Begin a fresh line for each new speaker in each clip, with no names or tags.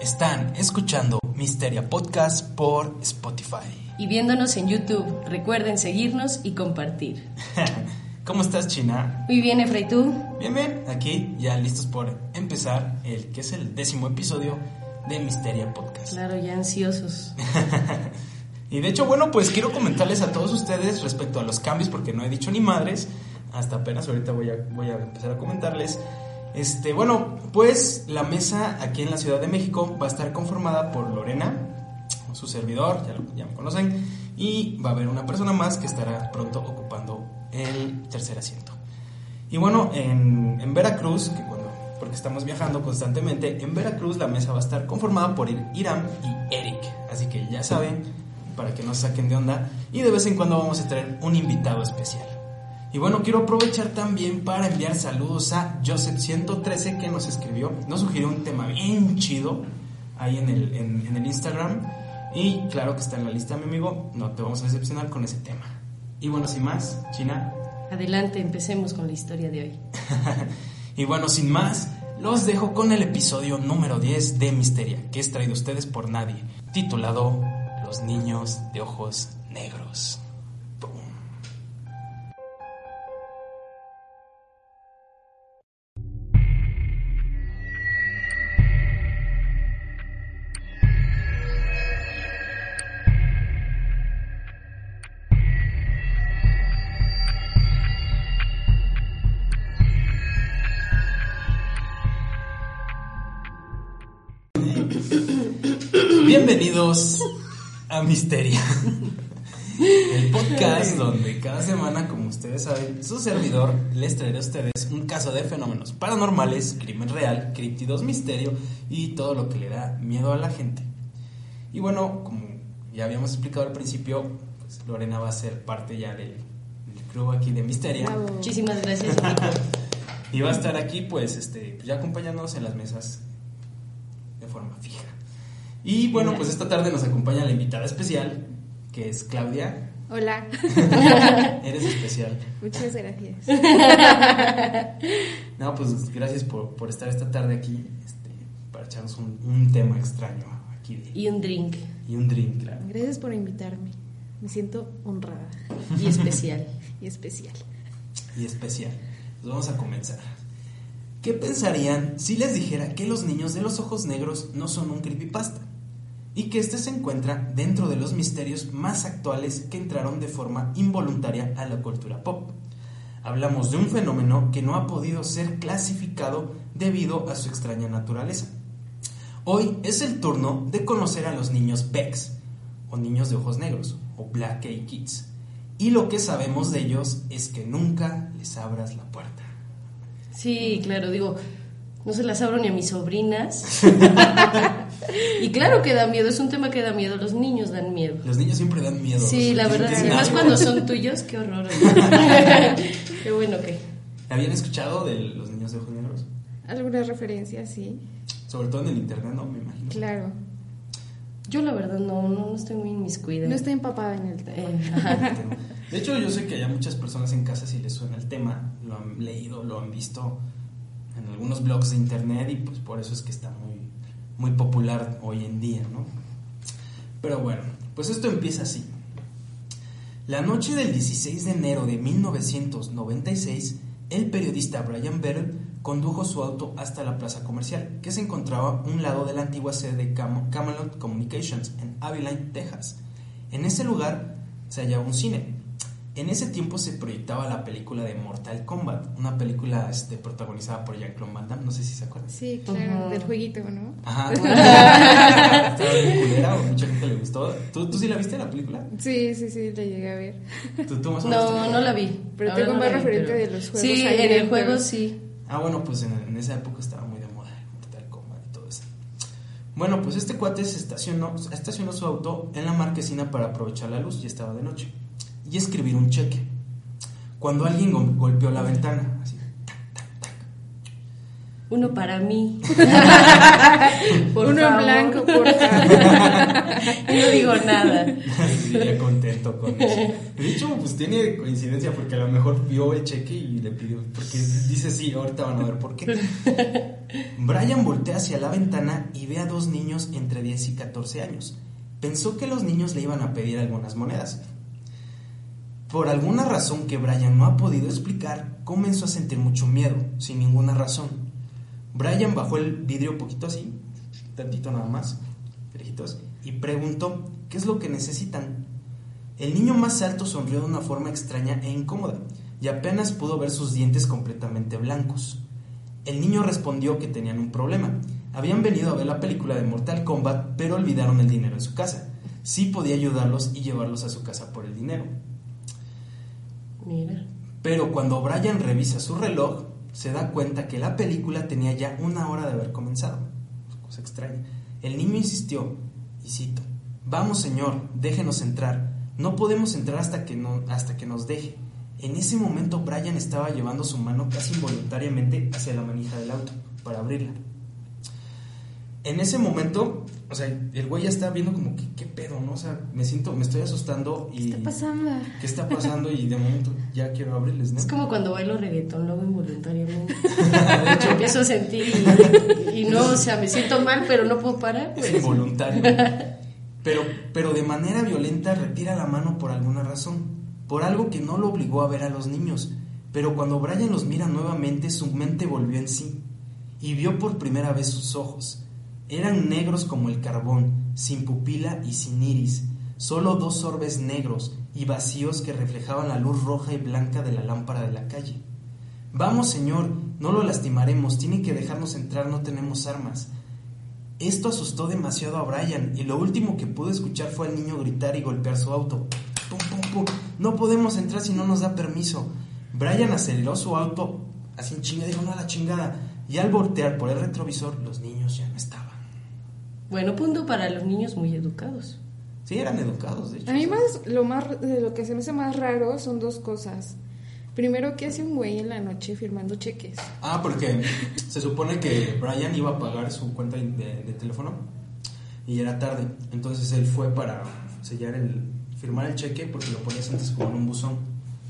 Están escuchando Misteria Podcast por Spotify.
Y viéndonos en YouTube, recuerden seguirnos y compartir.
¿Cómo estás, China?
Muy bien, Efra, ¿y tú?
Bien, bien, aquí ya listos por empezar el que es el décimo episodio de Misteria Podcast.
Claro, ya ansiosos.
y de hecho, bueno, pues quiero comentarles a todos ustedes respecto a los cambios, porque no he dicho ni madres, hasta apenas ahorita voy a, voy a empezar a comentarles. Este, bueno, pues la mesa aquí en la Ciudad de México va a estar conformada por Lorena, su servidor, ya, lo, conocen, y va a haber una persona más que estará pronto ocupando el tercer asiento. Y bueno, en, Veracruz, que porque estamos viajando constantemente, en Veracruz la mesa va a estar conformada por Iram y Eric, así que ya saben, para que no se saquen de onda, y de vez en cuando vamos a traer un invitado especial. Y bueno, quiero aprovechar también para enviar saludos a Joseph113 que nos escribió, nos sugirió un tema bien chido ahí en el, en, en el Instagram. Y claro que está en la lista, mi amigo, no te vamos a decepcionar con ese tema. Y bueno, sin más, China.
Adelante, empecemos con la historia de hoy.
y bueno, sin más, los dejo con el episodio número 10 de Misteria, que es traído a ustedes por nadie, titulado Los niños de ojos negros. Bienvenidos a Misteria, el podcast donde cada semana, como ustedes saben, su servidor les traerá a ustedes un caso de fenómenos paranormales, crimen real, críptidos, misterio y todo lo que le da miedo a la gente. Y bueno, como ya habíamos explicado al principio, pues Lorena va a ser parte ya del, del crew aquí de Misteria.
Muchísimas gracias.
y va a estar aquí, pues, este, ya acompañándonos en las mesas de forma fija. Y bueno, pues esta tarde nos acompaña la invitada especial, que es Claudia.
Hola.
Eres especial.
Muchas gracias.
No, pues gracias por, por estar esta tarde aquí este, para echarnos un, un, tema extraño aquí. De,
y un drink.
Y un drink, claro.
Gracias por invitarme. Me siento honrada.
Y especial.
y especial.
Y especial. Pues vamos a comenzar. ¿Qué pensarían si les dijera que los niños de los ojos negros no son un creepypasta? Y que este se encuentra dentro de los misterios más actuales que entraron de forma involuntaria a la cultura pop. Hablamos de un fenómeno que no ha podido ser clasificado debido a su extraña naturaleza. Hoy es el turno de conocer a los niños Bex, o niños de ojos negros, o Black Eyed Kids. Y lo que sabemos de ellos es que nunca les abras la puerta.
Sí, claro, digo, no se las abro ni a mis sobrinas. y claro que da miedo, es un tema que da miedo, los niños dan miedo.
Los niños siempre dan miedo.
Sí, la verdad, sí. más cuando son tuyos, qué horror. qué bueno que.
¿Habían escuchado de los niños de ojos negros?
Algunas referencias, sí.
Sobre todo en el internet, ¿no? Me imagino.
Claro.
Yo la verdad no, no, no estoy muy inmiscuida.
No estoy empapada en el tema.
Eh,
de hecho, yo sé que hay muchas personas en casa si les suena el tema, lo han leído, lo han visto en algunos blogs de internet y pues por eso es que está muy, muy popular hoy en día, ¿no? Pero bueno, pues esto empieza así. La noche del 16 de enero de 1996, el periodista Brian Bell condujo su auto hasta la plaza comercial, que se encontraba a un lado de la antigua sede de Cam Camelot Communications en Abilene, Texas. En ese lugar se hallaba un cine. En ese tiempo se proyectaba la película de Mortal Kombat, una película este, protagonizada por Jean-Claude Van Damme, no sé si se acuerdan.
Sí, claro, uh -huh. del jueguito, ¿no?
Ajá. Estaba bien culera, o mucha gente le gustó. ¿Tú, ¿Tú sí la viste la película?
Sí, sí, sí, la llegué a ver.
¿Tú, tú más o
menos no, no la vi.
Pero tengo
no
más referente pero... de los juegos.
Sí, en el juego sí.
Ah, bueno, pues en, en, esa época estaba muy de moda Mortal Kombat y todo eso. Bueno, pues este cuate se estacionó, estacionó su auto en la marquesina para aprovechar la luz, ya estaba de noche, y escribir un cheque. Cuando alguien go golpeó la ventana, así, tac, tac, tac.
Uno para mí.
por Uno en blanco, por
Y no digo nada.
Ya contento con eso. De hecho, pues tiene coincidencia porque a lo mejor vio el cheque y le pidió, porque dice sí, ahorita van a ver por qué. Brian voltea hacia la ventana y ve a dos niños entre 10 y 14 años. Pensó que los niños le iban a pedir algunas monedas. Por alguna razón que Brian no ha podido explicar, comenzó a sentir mucho miedo, sin ninguna razón. Brian bajó el vidrio un poquito así, tantito nada más, y preguntó qué es lo que necesitan. El niño más alto sonrió de una forma extraña e incómoda, y apenas pudo ver sus dientes completamente blancos. El niño respondió que tenían un problema. Habían venido a ver la película de Mortal Kombat, pero olvidaron el dinero en su casa. Sí podía ayudarlos y llevarlos a su casa por el dinero.
Mira.
Pero cuando Brian revisa su reloj, se da cuenta que la película tenía ya una hora de haber comenzado. Cosa extraña. El niño insistió, y cito, Vamos, señor, déjenos entrar. No podemos entrar hasta que, no, hasta que nos deje. En ese momento Brian estaba llevando su mano casi involuntariamente hacia la manija del auto para abrirla. En ese momento, o sea, el güey ya está viendo como que qué pedo, ¿no? O sea, me siento, me estoy asustando y...
¿Qué está pasando?
¿Qué está pasando? Y de momento ya quiero abrirles, ¿no?
Es como cuando bailo reggaetón, luego involuntariamente. de hecho, empiezo a sentir y, no, o sea, me siento mal, pero no puedo parar.
Es pues. involuntario. Pero, pero de manera violenta retira la mano por alguna razón, por algo que no lo obligó a ver a los niños. Pero cuando Brian los mira nuevamente, su mente volvió en sí y vio por primera vez sus ojos eran negros como el carbón, sin pupila y sin iris, solo dos orbes negros y vacíos que reflejaban la luz roja y blanca de la lámpara de la calle. Vamos, señor, no lo lastimaremos, tiene que dejarnos entrar, no tenemos armas. Esto asustó demasiado a Brian y lo último que pudo escuchar fue al niño gritar y golpear su auto. ¡Pum, pum, pum! No podemos entrar si no nos da permiso. Brian aceleró su auto así en chinga, dijo no a la chingada. Y al voltear por el retrovisor, los niños ya no estaban.
Bueno, punto para los niños muy educados.
Sí, eran educados, de hecho.
A mí más, lo más, de lo que se me hace más raro son dos cosas. Primero, ¿qué hace un güey en la noche firmando cheques?
Ah, porque se supone que Brian iba a pagar su cuenta de, teléfono y era tarde. Entonces él fue para sellar el, firmar el cheque porque lo ponías antes como en un buzón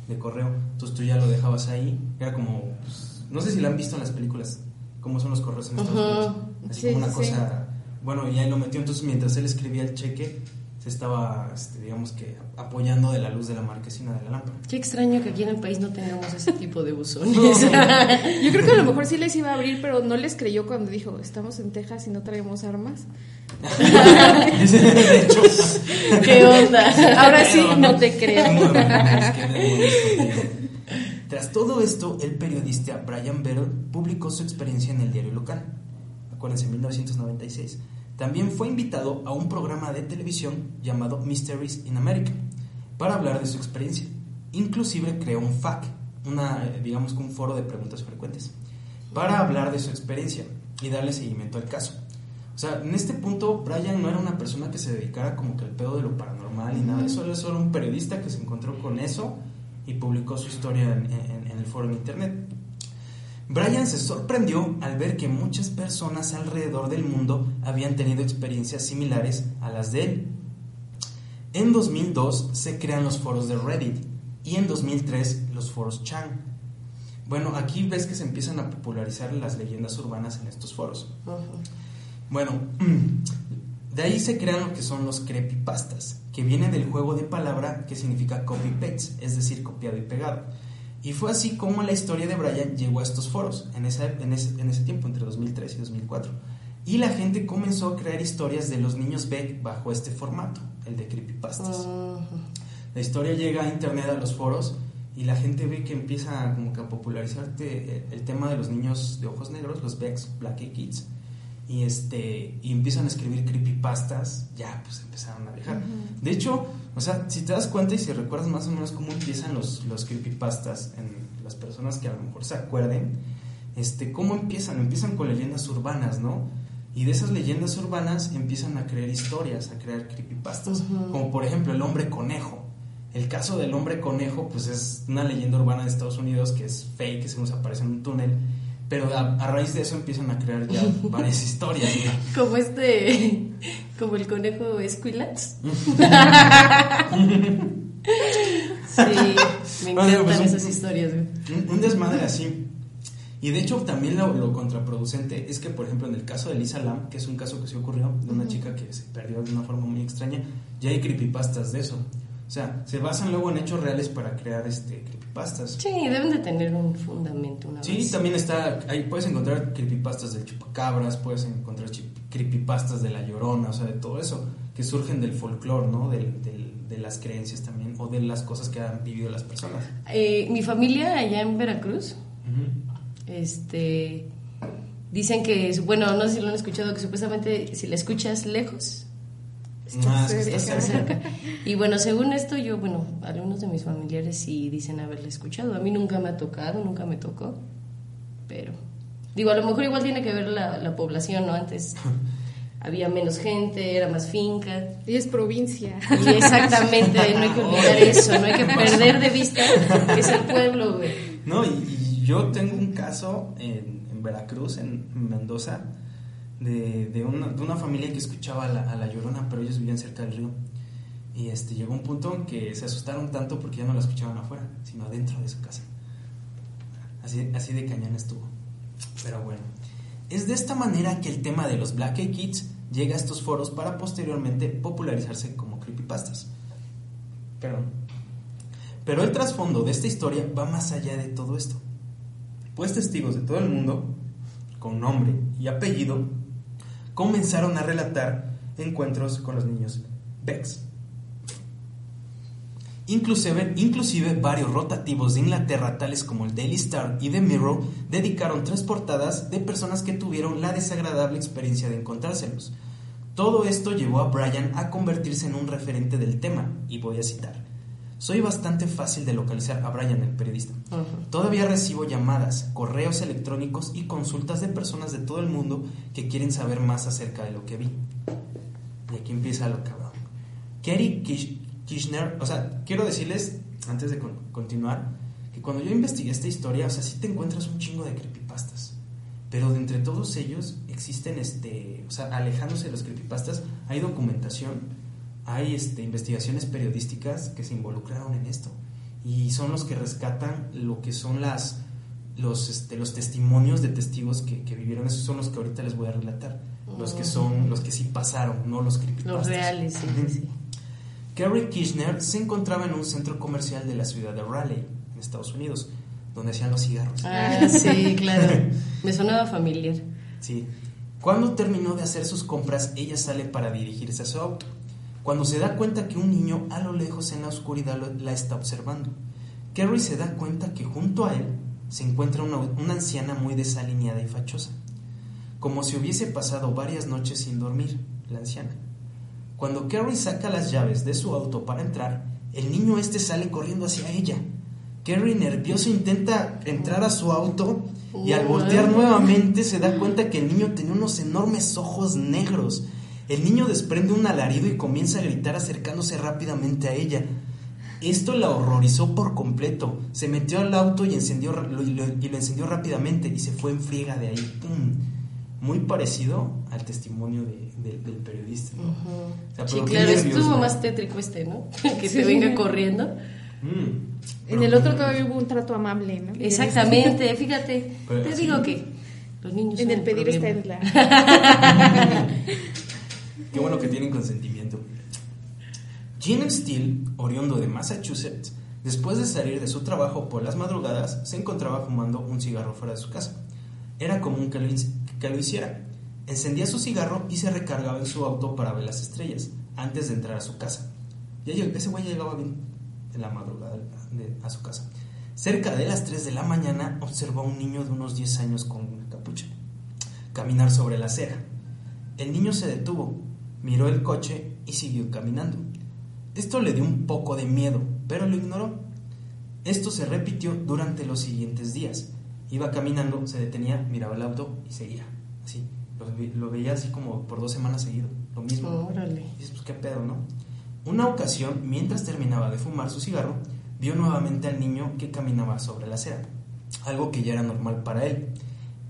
de correo. Entonces tú ya lo dejabas ahí. Era como, pues, no sé si lo han visto en las películas, cómo son los correos en Estados Unidos. Así como una cosa bueno, y ahí lo metió, entonces mientras él escribía el cheque, se estaba, este, digamos que, apoyando de la luz de la marquesina de la lámpara.
Qué extraño que aquí en el país no tengamos ese tipo de buzones.
Yo creo que a lo mejor sí les iba a abrir, pero no les creyó cuando dijo, estamos en Texas y no traemos armas.
de hecho,
¿Qué onda? Ahora sí, no te creo.
Tras todo esto, el periodista Brian Bell publicó su experiencia en el diario local acuérdense, en 1996, también fue invitado a un programa de televisión llamado Mysteries in America para hablar de su experiencia. Inclusive creó un FAQ, una, digamos que un foro de preguntas frecuentes, para hablar de su experiencia y darle seguimiento al caso. O sea, en este punto Brian no era una persona que se dedicara como que al pedo de lo paranormal y nada, eso era solo un periodista que se encontró con eso y publicó su historia en el foro en internet. Brian se sorprendió al ver que muchas personas alrededor del mundo habían tenido experiencias similares a las de él. En 2002 se crean los foros de Reddit y en 2003 los foros Chan. Bueno, aquí ves que se empiezan a popularizar las leyendas urbanas en estos foros. Bueno, de ahí se crean lo que son los creepypastas, que vienen del juego de palabra que significa copy-paste, es decir, copiado y pegado. Y fue así como la historia de Brian llegó a estos foros, en, esa, en, ese, en ese tiempo, entre 2003 y 2004. Y la gente comenzó a crear historias de los niños Beck bajo este formato, el de creepypastas. La historia llega a internet, a los foros, y la gente ve que empieza como que a popularizarte el, tema de los niños de ojos negros, los Becks, Black Kids. Y, este, y empiezan a escribir creepypastas, ya pues empezaron a dejar. De hecho, o sea, si te das cuenta y si recuerdas más o menos cómo empiezan los, los creepypastas en las personas que a lo mejor se acuerden, este, ¿cómo empiezan? Empiezan con leyendas urbanas, ¿no? Y de esas leyendas urbanas empiezan a crear historias, a crear creepypastas. Como por ejemplo el hombre conejo. El caso del hombre conejo, pues es una leyenda urbana de Estados Unidos que es fake, que se nos aparece en un túnel pero a, raíz de eso empiezan a crear ya varias historias.
Como este, como el conejo Squillax. sí, me encantan pues esas historias.
Un, desmadre así. Y de hecho también lo, lo, contraproducente es que, por ejemplo, en el caso de Lisa Lam, que es un caso que se ocurrió de una chica que se perdió de una forma muy extraña, ya hay creepypastas de eso. O sea, se basan luego en hechos reales para crear este creepypastas.
Sí, deben de tener un fundamento. Una
sí, también está, ahí puedes encontrar creepypastas del chupacabras, puedes encontrar creepypastas de la llorona, o sea, de todo eso, que surgen del folclore, ¿no? Del, del, de las creencias también, o de las cosas que han vivido las personas.
Eh, mi familia allá en Veracruz, este, dicen que, bueno, no sé si lo han escuchado, que supuestamente si la escuchas lejos,
Ah,
está cerca. Y bueno, según esto, yo, bueno, algunos de mis familiares sí dicen haberla escuchado. A mí nunca me ha tocado, nunca me tocó. Pero, digo, a lo mejor igual tiene que ver la, la población, ¿no? Antes había menos gente, era más finca.
Y es provincia.
Y exactamente, no hay que olvidar eso, no hay que perder de vista que es el pueblo, güey.
No, y, y yo tengo un caso en, en Veracruz, en Mendoza de, de, una, de una familia que escuchaba a la, a la, llorona, pero ellos vivían cerca del río. Y este, llegó un punto que se asustaron tanto porque ya no la escuchaban afuera, sino adentro de su casa. Así, así de cañón estuvo. Pero bueno, es de esta manera que el tema de los Black Eyed Kids llega a estos foros para posteriormente popularizarse como creepypastas. Perdón. Pero el trasfondo de esta historia va más allá de todo esto. Pues testigos de todo el mundo, con nombre y apellido, comenzaron a relatar encuentros con los niños Bex. Inclusive, inclusive varios rotativos de Inglaterra, tales como el Daily Star y The Mirror, dedicaron tres portadas de personas que tuvieron la desagradable experiencia de encontrárselos. Todo esto llevó a Brian a convertirse en un referente del tema, y voy a citar. Soy bastante fácil de localizar a Brian, el periodista. Uh -huh. Todavía recibo llamadas, correos electrónicos y consultas de personas de todo el mundo que quieren saber más acerca de lo que vi. Y aquí empieza lo cabrón. Kerry Kirchner, o sea, quiero decirles, antes de con continuar, que cuando yo investigué esta historia, o sea, sí te encuentras un chingo de creepypastas. Pero de entre todos ellos existen, este, o sea, alejándose de los creepypastas, hay documentación hay este, investigaciones periodísticas que se involucraron en esto y son los que rescatan lo que son las los, este, los testimonios de testigos que, que, vivieron. Esos son los que ahorita les voy a relatar oh. los que son los que sí pasaron no los creepypastas.
Los reales sí, sí.
Kerry Kirchner se encontraba en un centro comercial de la ciudad de Raleigh en Estados Unidos donde hacían los cigarros.
Ah sí claro. Me sonaba familiar.
Sí. Cuando terminó de hacer sus compras ella sale para dirigirse a su auto cuando se da cuenta que un niño a lo lejos en la oscuridad la está observando. Kerry se da cuenta que junto a él se encuentra una, anciana muy desalineada y fachosa, como si hubiese pasado varias noches sin dormir, la anciana. Cuando Kerry saca las llaves de su auto para entrar, el niño este sale corriendo hacia ella. Kerry nervioso intenta entrar a su auto y al voltear nuevamente se da cuenta que el niño tenía unos enormes ojos negros el niño desprende un alarido y comienza a gritar acercándose rápidamente a ella. Esto la horrorizó por completo. Se metió al auto y, encendió, lo, y, lo, y lo encendió rápidamente y se fue en friega de ahí. ¡Pum! Muy parecido al testimonio de, de, del periodista. ¿no?
Uh -huh. o sea, sí, claro, estuvo más tétrico este, ¿no? que se venga corriendo.
Mm. En el otro todavía hubo un trato amable, ¿no?
Exactamente, fíjate. Pero, te digo que los niños
En el pedir está en la...
Qué bueno que tienen consentimiento. Gene Steele, oriundo de Massachusetts, después de salir de su trabajo por las madrugadas, se encontraba fumando un cigarro fuera de su casa. Era común que lo, hiciera. Encendía su cigarro y se recargaba en su auto para ver las estrellas antes de entrar a su casa. Ya ese güey llegaba bien en la madrugada a su casa. Cerca de las 3 de la mañana observó a un niño de unos 10 años con una capucha caminar sobre la acera. El niño se detuvo, miró el coche y siguió caminando. Esto le dio un poco de miedo, pero lo ignoró. Esto se repitió durante los siguientes días. Iba caminando, se detenía, miraba el auto y seguía. Así. Lo, lo veía así como por dos semanas seguido. Lo mismo.
Órale.
Y dices, pues qué pedo, ¿no? Una ocasión, mientras terminaba de fumar su cigarro, vio nuevamente al niño que caminaba sobre la acera. Algo que ya era normal para él.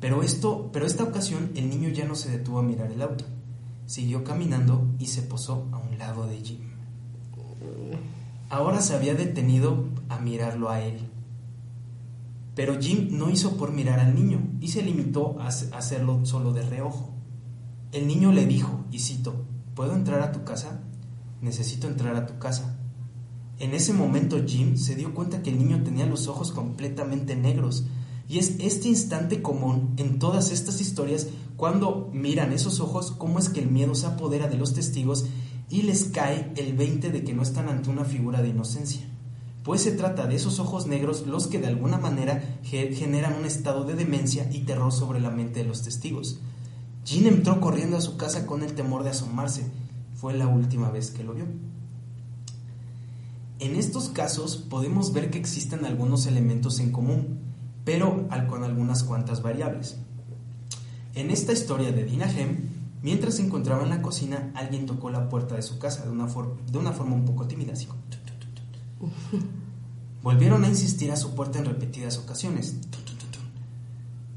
Pero, esto, pero esta ocasión el niño ya no se detuvo a mirar el auto. Siguió caminando y se posó a un lado de Jim. Ahora se había detenido a mirarlo a él. Pero Jim no hizo por mirar al niño y se limitó a hacerlo solo de reojo. El niño le dijo, y cito, ¿puedo entrar a tu casa? Necesito entrar a tu casa. En ese momento Jim se dio cuenta que el niño tenía los ojos completamente negros y es este instante común en todas estas historias cuando miran esos ojos cómo es que el miedo se apodera de los testigos y les cae el 20 de que no están ante una figura de inocencia. Pues se trata de esos ojos negros los que de alguna manera generan un estado de demencia y terror sobre la mente de los testigos. Jim entró corriendo a su casa con el temor de asomarse. Fue la última vez que lo vio. En estos casos podemos ver que existen algunos elementos en común, pero con algunas cuantas variables. En esta historia de Dina Hem, mientras se encontraba en la cocina, alguien tocó la puerta de su casa de una, de una forma un poco tímida, así Volvieron a insistir a su puerta en repetidas ocasiones.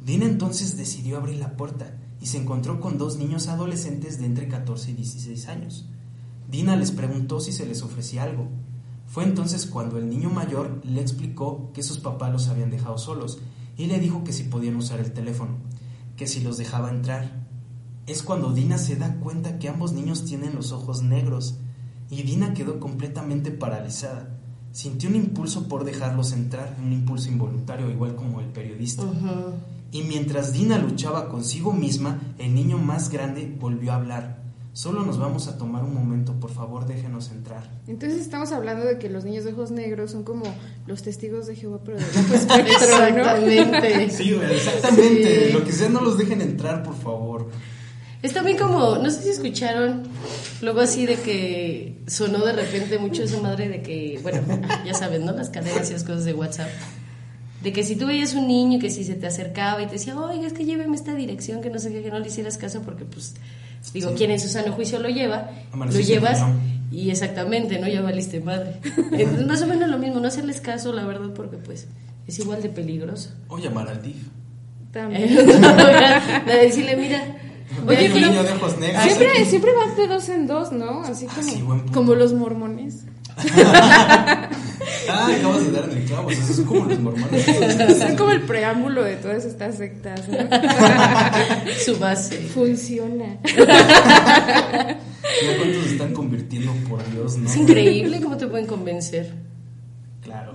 Dina entonces decidió abrir la puerta y se encontró con dos niños adolescentes de entre 14 y 16 años. Dina les preguntó si se les ofrecía algo, fue entonces cuando el niño mayor le explicó que sus papás los habían dejado solos y le dijo que si podían usar el teléfono, que si los dejaba entrar. Es cuando Dina se da cuenta que ambos niños tienen los ojos negros y Dina quedó completamente paralizada. Sintió un impulso por dejarlos entrar, un impulso involuntario, igual como el periodista. Y mientras Dina luchaba consigo misma, el niño más grande volvió a hablar Solo nos vamos a tomar un momento, por favor, déjenos entrar.
Entonces estamos hablando de que los niños de ojos negros son como los testigos de Jehová, pero de Exactamente.
Sí, exactamente. Lo que sea, no los dejen entrar, por favor.
Es también como, no sé si escucharon, luego así de que sonó de repente mucho esa madre de que, bueno, ya saben, ¿no? Las cadenas y las cosas de WhatsApp. De que si tú veías un niño que si se te acercaba y te decía, oiga, es que lléveme esta dirección, que no sé qué, que no le hicieras caso porque pues Digo, quien en su sano juicio lo lleva, lo llevas y exactamente, ¿no? Ya valiste madre. más o menos lo mismo, no hacerles caso, la verdad, porque pues es igual de peligroso.
O llamar al DIF.
También. decirle, mira,
Oye, pero de ojos negros. Siempre, siempre vas de dos en dos, ¿no? Así como, como los mormones.
Ah, acabas de dar en el clavo. O sea, son como los mormones.
Son como el preámbulo de todas estas sectas. ¿no?
Su base.
Funciona.
Ya cuántos se están convirtiendo, por Dios, ¿no?
Es increíble cómo te pueden convencer.
Claro.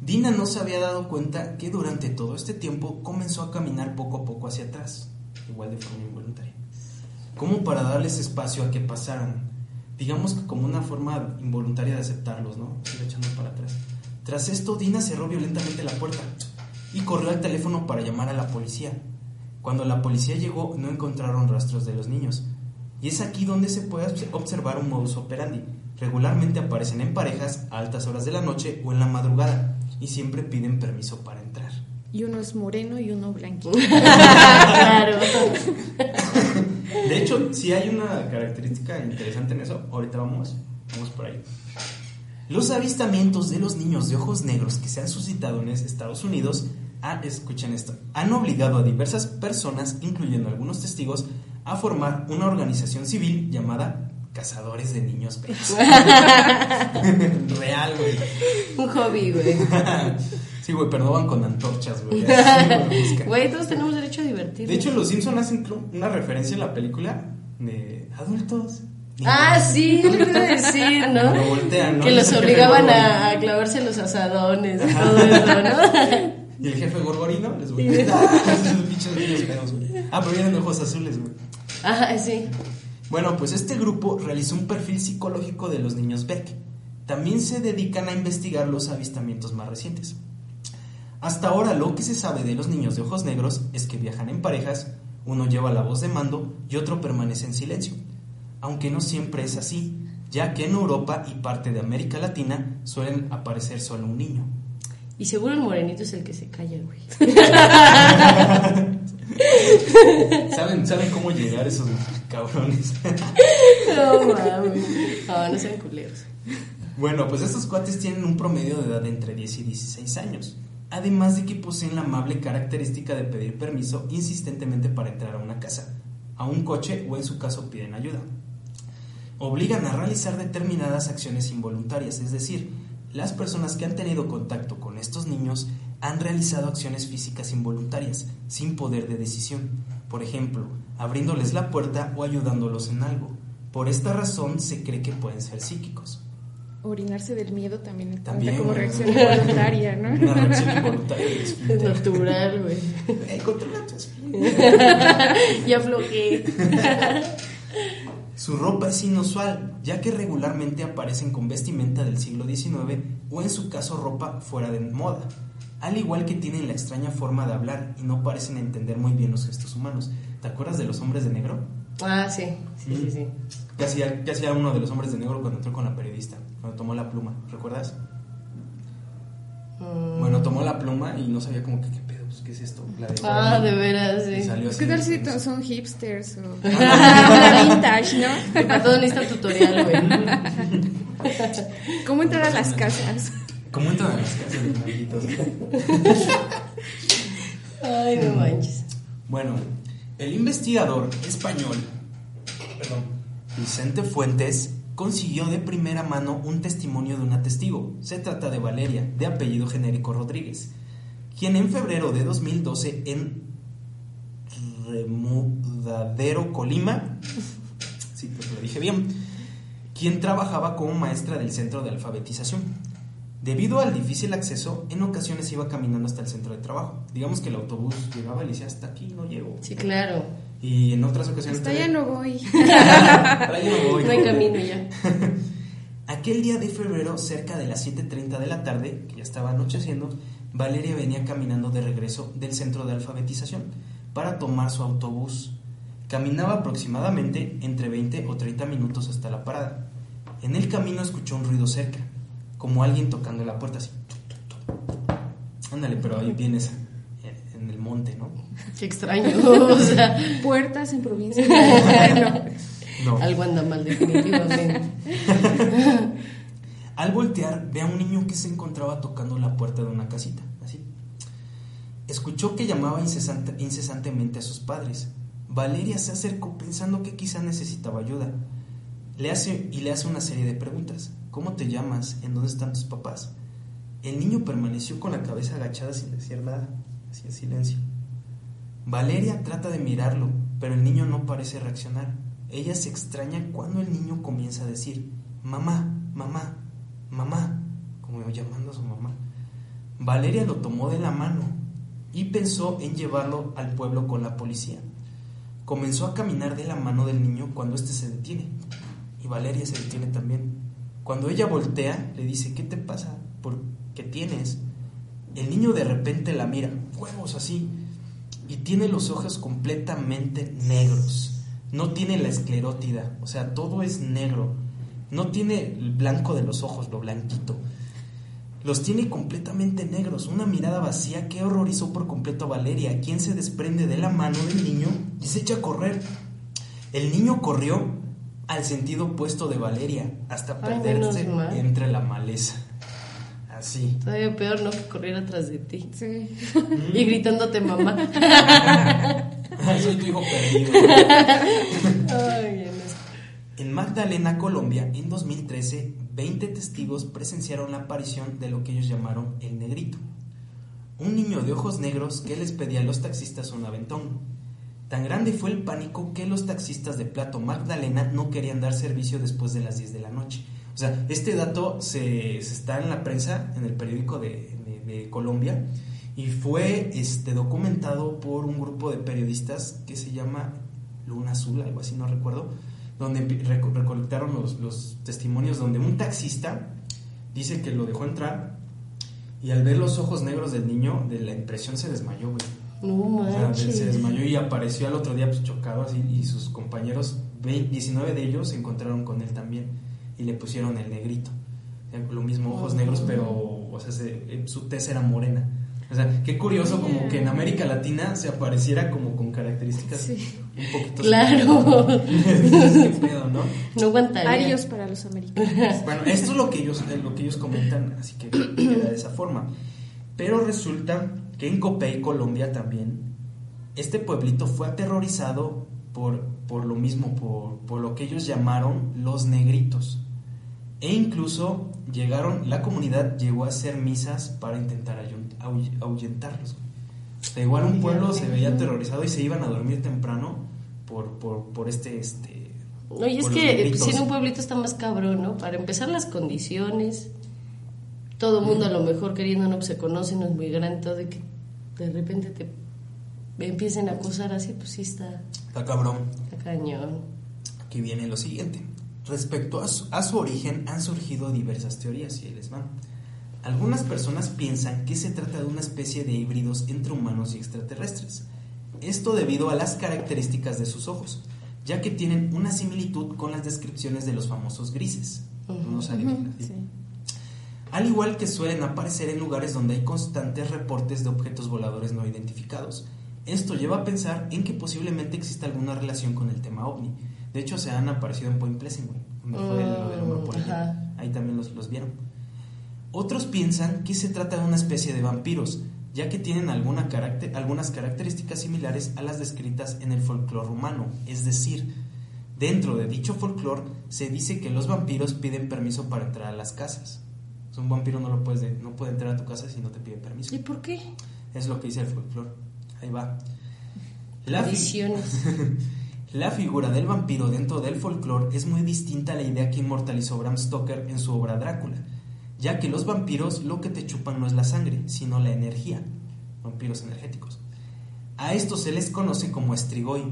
Dina no se había dado cuenta que durante todo este tiempo comenzó a caminar poco a poco hacia atrás, igual de forma involuntaria, como para darles espacio a que pasaran digamos que como una forma involuntaria de aceptarlos, ¿no? Ir echando para atrás. Tras esto, Dina cerró violentamente la puerta y corrió al teléfono para llamar a la policía. Cuando la policía llegó, no encontraron rastros de los niños. Y es aquí donde se puede observar un modus operandi. Regularmente aparecen en parejas a altas horas de la noche o en la madrugada y siempre piden permiso para entrar.
Y uno es moreno y uno blanco.
claro.
De hecho, si hay una característica interesante en eso. Ahorita vamos, vamos por ahí. Los avistamientos de los niños de ojos negros que se han suscitado en Estados Unidos, escuchen esto, han obligado a diversas personas, incluyendo algunos testigos, a formar una organización civil llamada Cazadores de Niños Real, güey.
Un hobby, güey.
Sí, güey, pero no van con antorchas, güey.
Güey, todos tenemos derecho a divertirnos.
De hecho, los Simpsons hacen una referencia en la película de adultos.
Ah, sí, lo iba a decir, ¿no?
Voltean, ¿no?
Que los obligaban a, clavarse los asadones y todo eso, ¿no?
Y el jefe gorgorino les voy a esos bichos niños pedos, güey. Ah, pero vienen ojos azules, güey.
Ajá, sí.
Bueno, pues este grupo realizó un perfil psicológico de los niños Beck. También se dedican a investigar los avistamientos más recientes. Hasta ahora lo que se sabe de los niños de ojos negros es que viajan en parejas, uno lleva la voz de mando y otro permanece en silencio. Aunque no siempre es así, ya que en Europa y parte de América Latina suelen aparecer solo un niño.
Y seguro el morenito es el que se calla, güey.
¿Saben, ¿Saben cómo llegar esos cabrones?
no mames. No, no sean culeros.
Bueno, pues estos cuates tienen un promedio de edad de entre 10 y 16 años además de que poseen la amable característica de pedir permiso insistentemente para entrar a una casa, a un coche o en su caso piden ayuda. Obligan a realizar determinadas acciones involuntarias, es decir, las personas que han tenido contacto con estos niños han realizado acciones físicas involuntarias, sin poder de decisión, por ejemplo, abriéndoles la puerta o ayudándolos en algo. Por esta razón se cree que pueden ser psíquicos.
Orinarse del miedo también cuenta
También,
como reacción involuntaria, ¿no?
Una reacción involuntaria del
Es natural, güey.
Eh, controla tu esfínter.
ya aflojé.
Su ropa es inusual, ya que regularmente aparecen con vestimenta del siglo XIX o en su caso ropa fuera de moda. Al igual que tienen la extraña forma de hablar y no parecen entender muy bien los gestos humanos. ¿Te acuerdas de los hombres de negro?
Ah, sí, sí, sí, sí.
¿Qué hacía, qué hacía uno de los hombres de negro cuando entró con la periodista? Cuando tomó la pluma, ¿recuerdas?
Mm.
Bueno, tomó la pluma y no sabía como que qué pedo, pues, ¿qué es esto? La
Ah, de veras, sí.
salió así.
¿Qué tal si to- son hipsters o
Ah,
la vintage, no?
Que Para todo necesita tutorial, güey.
¿Cómo entrar a las casas?
¿Cómo entran a las casas de malditos?
Ay, no manches.
Bueno, el investigador español, perdón, Vicente Fuentes, consiguió de primera mano un testimonio de una testigo. Se trata de Valeria, de apellido genérico Rodríguez, quien en febrero de 2012 en Remudadero, Colima, sí, pues lo dije bien, quien trabajaba como maestra del centro de alfabetización. Debido al difícil acceso, en ocasiones iba caminando hasta el centro de trabajo. Digamos que el autobús llegaba y le decía, hasta aquí no llego.
Sí, claro.
Y en otras ocasiones...
Hasta allá no voy.
Para allá no voy.
No hay camino ya.
Aquel día de febrero, cerca de las 7.30 de la tarde, que ya estaba anocheciendo, Valeria venía caminando de regreso del centro de alfabetización para tomar su autobús. Caminaba aproximadamente entre 20 o 30 minutos hasta la parada. En el camino escuchó un ruido cerca, como alguien tocando la puerta así. Ándale, pero ahí vienes en el monte, ¿no?
Qué extraño. O sea,
Puertas en provincia. No.
No.
algo anda mal, definitivamente.
Al voltear, ve a un niño que se encontraba tocando la puerta de una casita, así. Escuchó que llamaba incesante- incesantemente a sus padres. Valeria se acercó pensando que quizá necesitaba ayuda. Le hace, y le hace una serie de preguntas. ¿Cómo te llamas? ¿En dónde están tus papás? El niño permaneció con la cabeza agachada sin decir nada, así en silencio. Valeria trata de mirarlo, pero el niño no parece reaccionar. Ella se extraña cuando el niño comienza a decir, mamá, mamá, mamá, como llamando a su mamá. Valeria lo tomó de la mano y pensó en llevarlo al pueblo con la policía. Comenzó a caminar de la mano del niño cuando éste se detiene. Y Valeria se detiene también. Cuando ella voltea, le dice, ¿qué te pasa? ¿Por qué tienes? El niño de repente la mira, huevos así, y tiene los ojos completamente negros. No tiene la esclerótida, o sea, todo es negro. No tiene el blanco de los ojos, lo blanquito. Los tiene completamente negros, una mirada vacía que horrorizó por completo a Valeria, quien se desprende de la mano del niño y se echa a correr. El niño corrió al sentido opuesto de Valeria hasta perderse entre la maleza. Así.
Todavía peor, ¿no? Que correr atrás de ti.
Sí.
Y gritándote mamá.
Soy tu hijo perdido.
Ay.
En Magdalena, Colombia, en 2013, 20 testigos presenciaron la aparición de lo que ellos llamaron el negrito. Un niño de ojos negros que les pedía a los taxistas un aventón. Tan grande fue el pánico que los taxistas de Plato Magdalena no querían dar servicio después de las 10 de la noche. O sea, este dato se, se está en la prensa, en el periódico de, de- de Colombia, y fue este, documentado por un grupo de periodistas que se llama Luna Azul, algo así, no recuerdo, donde reco- recolectaron los, los testimonios donde un taxista dice que lo dejó entrar y al ver los ojos negros del niño, de la impresión se desmayó, güey.
No
O sea, se desmayó y apareció al otro día pues, chocado así y sus compañeros, ve- 19 de ellos, se encontraron con él también y le pusieron el negrito. Eh, Lo mismo, ojos
Oh.
negros, pero o sea, se- su tez era morena. O sea, qué curioso como que en América Latina se apareciera como con características
Sí.
un poquito...
Claro.
Qué pedo, ¿no?
No aguantaría.
Arios para los americanos.
Bueno, esto es lo que ellos, eh, lo que ellos comentan, así que queda de esa forma. Pero resulta que en Copey, Colombia también, este pueblito fue aterrorizado por, por lo mismo, por, por lo que ellos llamaron los negritos. E incluso llegaron, la comunidad llegó a hacer misas para intentar ahuyentarlos. O sea, igual un pueblo se veía aterrorizado y se iban a dormir temprano por, por, por este, este...
Oye, es
por los
que si en un pueblito está más cabrón, ¿no? Para empezar las condiciones, todo el mundo a lo mejor queriendo, no, pues se conocen, no es muy grande, todo de que de repente te empiecen a acusar así, pues sí está,
Está cabrón.
está cañón.
Aquí viene lo siguiente. Respecto a su, a su origen han surgido diversas teorías y ahí les van. Algunas personas piensan que se trata de una especie de híbridos entre humanos y extraterrestres. Esto debido a las características de sus ojos, ya que tienen una similitud con las descripciones de los famosos grises. Al igual que suelen aparecer en lugares donde hay constantes reportes de objetos voladores no identificados. Esto lleva a pensar en que posiblemente exista alguna relación con el tema ovni. De hecho, se han aparecido en Point Pleasant, güey, donde fue lo del hombre
Mm, ajá.
Ahí también los, los vieron. Otros piensan que se trata de una especie de vampiros, ya que tienen alguna caracter- algunas características similares a las descritas en el folclore humano. Es decir, dentro de dicho folclore se dice que los vampiros piden permiso para entrar a las casas. Un vampiro no, lo puedes de- no puede entrar a tu casa si no te pide permiso.
¿Y por qué?
Es lo que dice el folclore. Ahí va. La, fi-. la figura del vampiro dentro del folclore es muy distinta a la idea que inmortalizó Bram Stoker en su obra Drácula, ya que los vampiros lo que te chupan no es la sangre, sino la energía, vampiros energéticos. A estos se les conoce como estrigoi.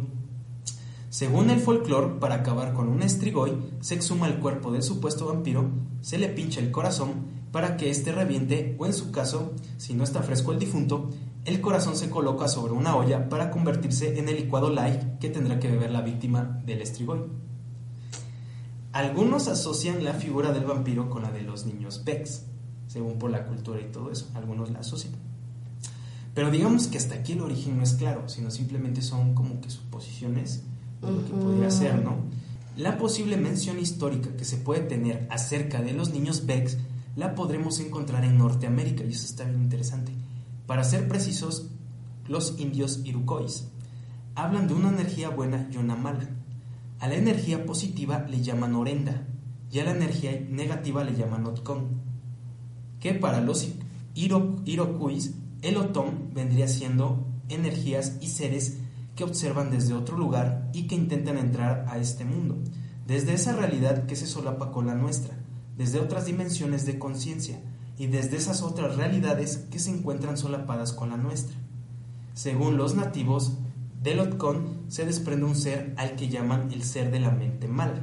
Según el folclore, para acabar con un estrigoi, se exhuma el cuerpo del supuesto vampiro, se le pincha el corazón para que éste reviente, o en su caso, si no está fresco el difunto, el corazón se coloca sobre una olla para convertirse en el licuado light que tendrá que beber la víctima del estrigoi. Algunos asocian la figura del vampiro con la de los niños Bex, según por la cultura y todo eso, algunos la asocian. Pero digamos que hasta aquí el origen no es claro, sino simplemente son como que suposiciones de lo que podría ser, ¿no? La posible mención histórica que se puede tener acerca de los niños Bex la podremos encontrar en Norteamérica y eso está bien interesante. Para ser precisos, los indios iroquois hablan de una energía buena y una mala. A la energía positiva le llaman orenda y a la energía negativa le llaman otkon. Que para los iro- iroquois el otón vendría siendo energías y seres que observan desde otro lugar y que intentan entrar a este mundo, desde esa realidad que se solapa con la nuestra, desde otras dimensiones de conciencia y desde esas otras realidades que se encuentran solapadas con la nuestra. Según los nativos, del Otkon se desprende un ser al que llaman el ser de la mente mala.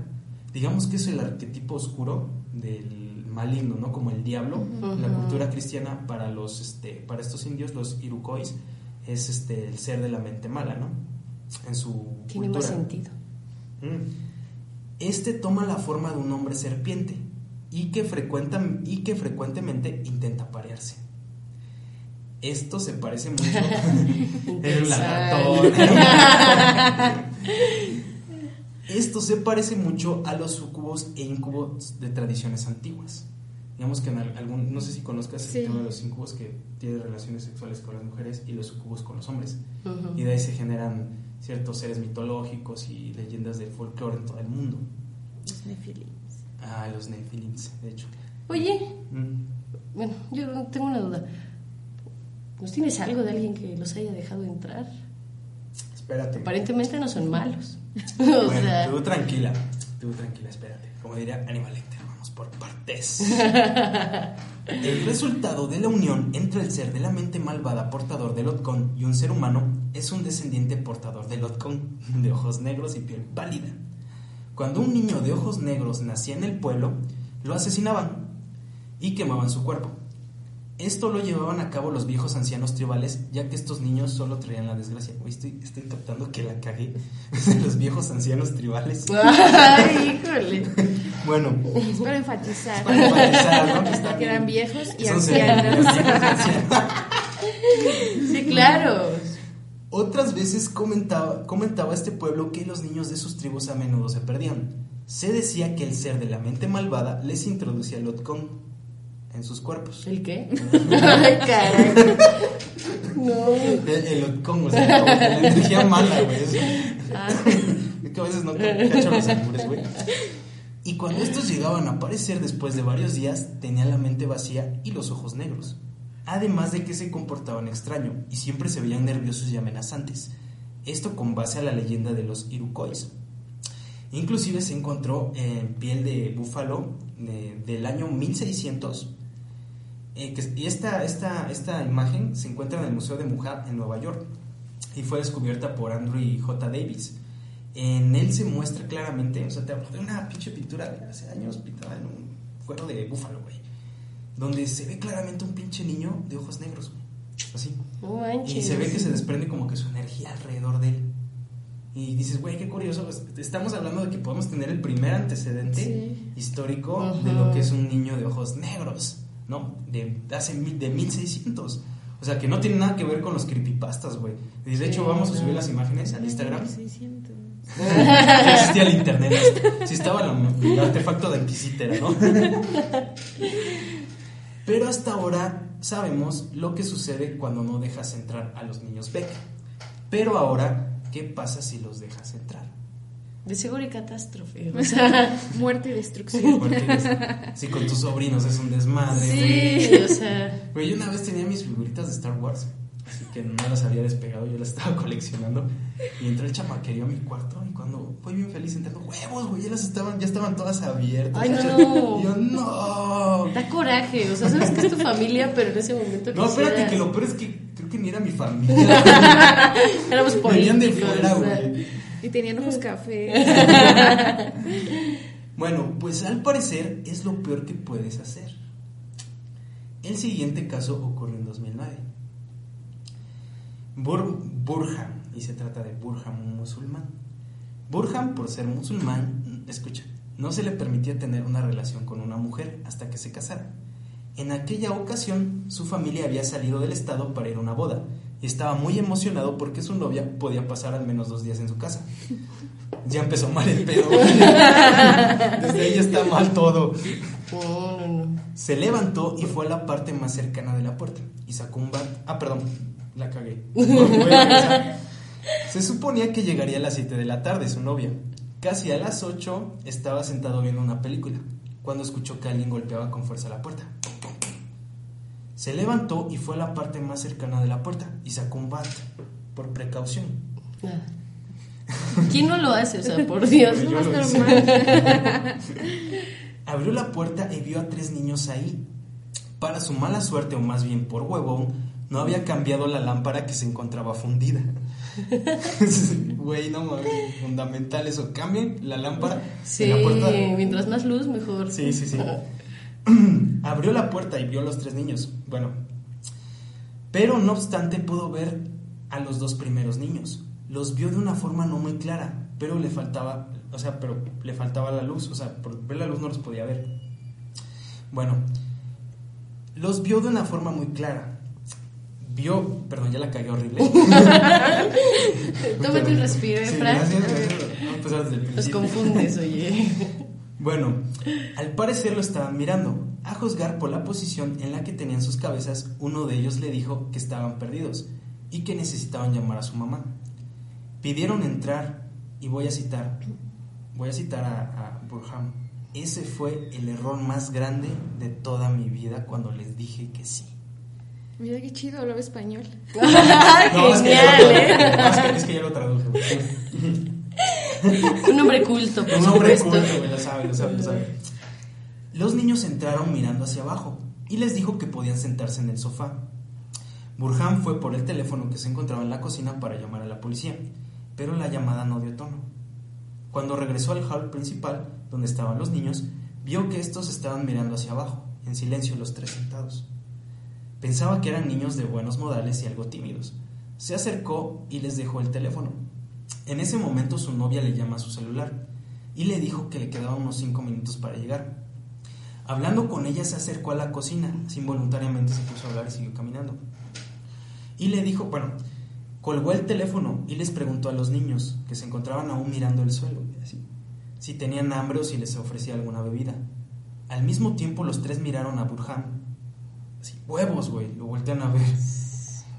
Digamos que es el arquetipo oscuro del maligno, ¿no? Como el diablo. En la cultura cristiana para los este para estos indios, los iroquois, es este el ser de la mente mala, ¿no? En su
Tiene
cultura.
más sentido.
Mm. Este toma la forma de un hombre serpiente y que, frecuenta, y que frecuentemente intenta parearse. Esto se parece mucho. Esto se parece mucho a los sucubos e incubos de tradiciones antiguas. Digamos que en algún, no sé si conozcas
Sí.
el tema de los incubos que tienen relaciones sexuales con las mujeres y los sucubos con los hombres. Y de ahí se generan ciertos seres mitológicos y leyendas del folclore en todo el mundo.
Los nefilins.
Ah, los Nephilims, de hecho.
Oye,
Mm.
bueno, yo tengo una duda. ¿Nos tienes algo de alguien que los haya dejado entrar?
Espérate.
Aparentemente no son malos. o
Bueno,
sea,
tú tranquila, tú tranquila, espérate. Como diría Animal Lecter, por partes. El resultado de la unión entre el ser de la mente malvada portador del Otkon y un ser humano es un descendiente portador del Otkon, de ojos negros y piel pálida. Cuando un niño de ojos negros nacía en el pueblo, lo asesinaban y quemaban su cuerpo. Esto lo llevaban a cabo los viejos ancianos tribales, ya que estos niños solo traían la desgracia. Uy, estoy, estoy captando que la cagué. los viejos ancianos tribales.
Ay, híjole.
Bueno,
Es para enfatizar.
para enfatizar, ¿no? Que,
eran viejos y
son
ancianos.
Sí, claro.
Otras veces comentaba, comentaba este pueblo que los niños de sus tribus a menudo se perdían. Se decía que el ser de la mente malvada les introducía el Otkon en sus cuerpos.
¿El qué? Ay, caray. No.
El, el Otkon, o sea, como que la energía mala, güey. es-
Ah,
Es que a veces no te cacho los albures, güey. Y cuando estos llegaban a aparecer después de varios días, tenían la mente vacía y los ojos negros. además de que se comportaban extraño y siempre se veían nerviosos y amenazantes. Esto con base a la leyenda de los Iroquois. Inclusive se encontró en piel de búfalo de- del año 1600 eh, que- y esta, esta, esta imagen se encuentra en el Museo de Muja en Nueva York y fue descubierta por Andrew J. Davis. En él se muestra claramente, o sea, te hablo de una pinche pintura de hace años pintada en un cuero de búfalo, güey, donde se ve claramente un pinche niño de ojos negros, güey, así.
Manches.
Y se ve que se desprende como que su energía alrededor de él. Y dices, güey, qué curioso. pues, estamos hablando de que podemos tener el primer antecedente
Sí.
histórico
Ajá.
de lo que es un niño de ojos negros, ¿no? De hace mil- de 1600. O sea, que no tiene nada que ver con los creepypastas, güey. De hecho, vamos a subir las imágenes al Instagram.
600.
Ya existía el internet. Sí estaba el artefacto de Inquisitera, ¿no? Pero hasta ahora sabemos lo que sucede cuando no dejas entrar a los niños Beck. Pero ahora, ¿qué pasa si los dejas entrar?
De seguro y catástrofe. O sea,
Muerte y destrucción.
Porque es- si con tus sobrinos es un desmadre, güey.
sí, o sea.
Güey, yo una vez tenía mis figuritas de Star Wars, así que no las había despegado, yo las estaba coleccionando. Y entró el chamaquerío a mi cuarto y cuando fui bien feliz entrando, huevos, güey, ya las estaban, ya estaban todas abiertas.
Ay, no.
Y yo, no.
Da coraje, o sea, sabes que es tu familia, pero en ese momento
No, espérate,
quisieras-
que lo peor es que creo que ni era mi familia.
Éramos
Venían de
políticos.
fuera,
o sea.
güey.
Y tenían café.
Bueno, pues al parecer es lo peor que puedes hacer. El siguiente caso ocurrió en 2009. Bur Burhan, y se trata de Burhan, un musulmán. Burhan, por ser musulmán, escucha, no se le permitía tener una relación con una mujer hasta que se casara. En aquella ocasión, su familia había salido del estado para ir a una boda y estaba muy emocionado porque su novia podía pasar al menos dos días en su casa. Ya empezó mal el pedo. Desde ahí está mal todo. Se levantó y fue a la parte más cercana de la puerta y sacó un bat. Ah, perdón, la cagué. Se suponía que llegaría a las 7 de la tarde su novia. Casi a las 8 estaba sentado viendo una película cuando escuchó que alguien golpeaba con fuerza la puerta. Se levantó y fue a la parte más cercana de la puerta y sacó un bat por precaución.
¿Quién no lo hace? O sea, por Dios.
Hice.
normal.
Abrió la puerta y vio a tres niños ahí. Para su mala suerte, o más bien por huevón, no había cambiado la lámpara que se encontraba fundida. Güey, no mames, fundamental eso. Cambien la lámpara
Sí,
en la puerta.
mientras más luz, mejor.
Sí, sí, sí. Abrió la puerta y vio a los tres niños. Bueno, pero no obstante pudo ver a los dos primeros niños. Los vio de una forma no muy clara, pero le faltaba, o sea, pero le faltaba la luz, o sea, por ver la luz no los podía ver. Bueno, los vio de una forma muy clara. Vio, perdón, ya la cagué horrible.
Tómate un respiro, ¿eh,
Sí, gracias, gracias. El
Los confundes, oye.
Bueno, al parecer lo estaban mirando. A juzgar por la posición en la que tenían sus cabezas, uno de ellos le dijo que estaban perdidos y que necesitaban llamar a su mamá. Pidieron entrar y voy a citar, voy a citar a, a Burham. Ese fue el error más grande de toda mi vida cuando les dije que sí.
Mira qué chido, hablaba español.
No, es que ya
Genial,
lo
¿eh?
traduje, no, es que- es que ya lo traduje.
Un hombre culto, por
Un hombre culto, lo sabe, lo sabe, lo sabe. Los niños entraron mirando hacia abajo y les dijo que podían sentarse en el sofá. Burhan fue por el teléfono que se encontraba en la cocina para llamar a la policía, pero la llamada no dio tono. Cuando regresó al hall principal, donde estaban los niños, vio que estos estaban mirando hacia abajo, en silencio los tres sentados. Pensaba que eran niños de buenos modales y algo tímidos. Se acercó y les dejó el teléfono. En ese momento su novia le llama a su celular y le dijo que le quedaban unos cinco minutos para llegar. Hablando con ella se acercó a la cocina, sin voluntariamente se puso a hablar y siguió caminando. Y le dijo, bueno, colgó el teléfono y les preguntó a los niños, que se encontraban aún mirando el suelo, si tenían hambre o si les ofrecía alguna bebida. Al mismo tiempo los tres miraron a Burhan. Así, huevos, güey, lo voltean a ver.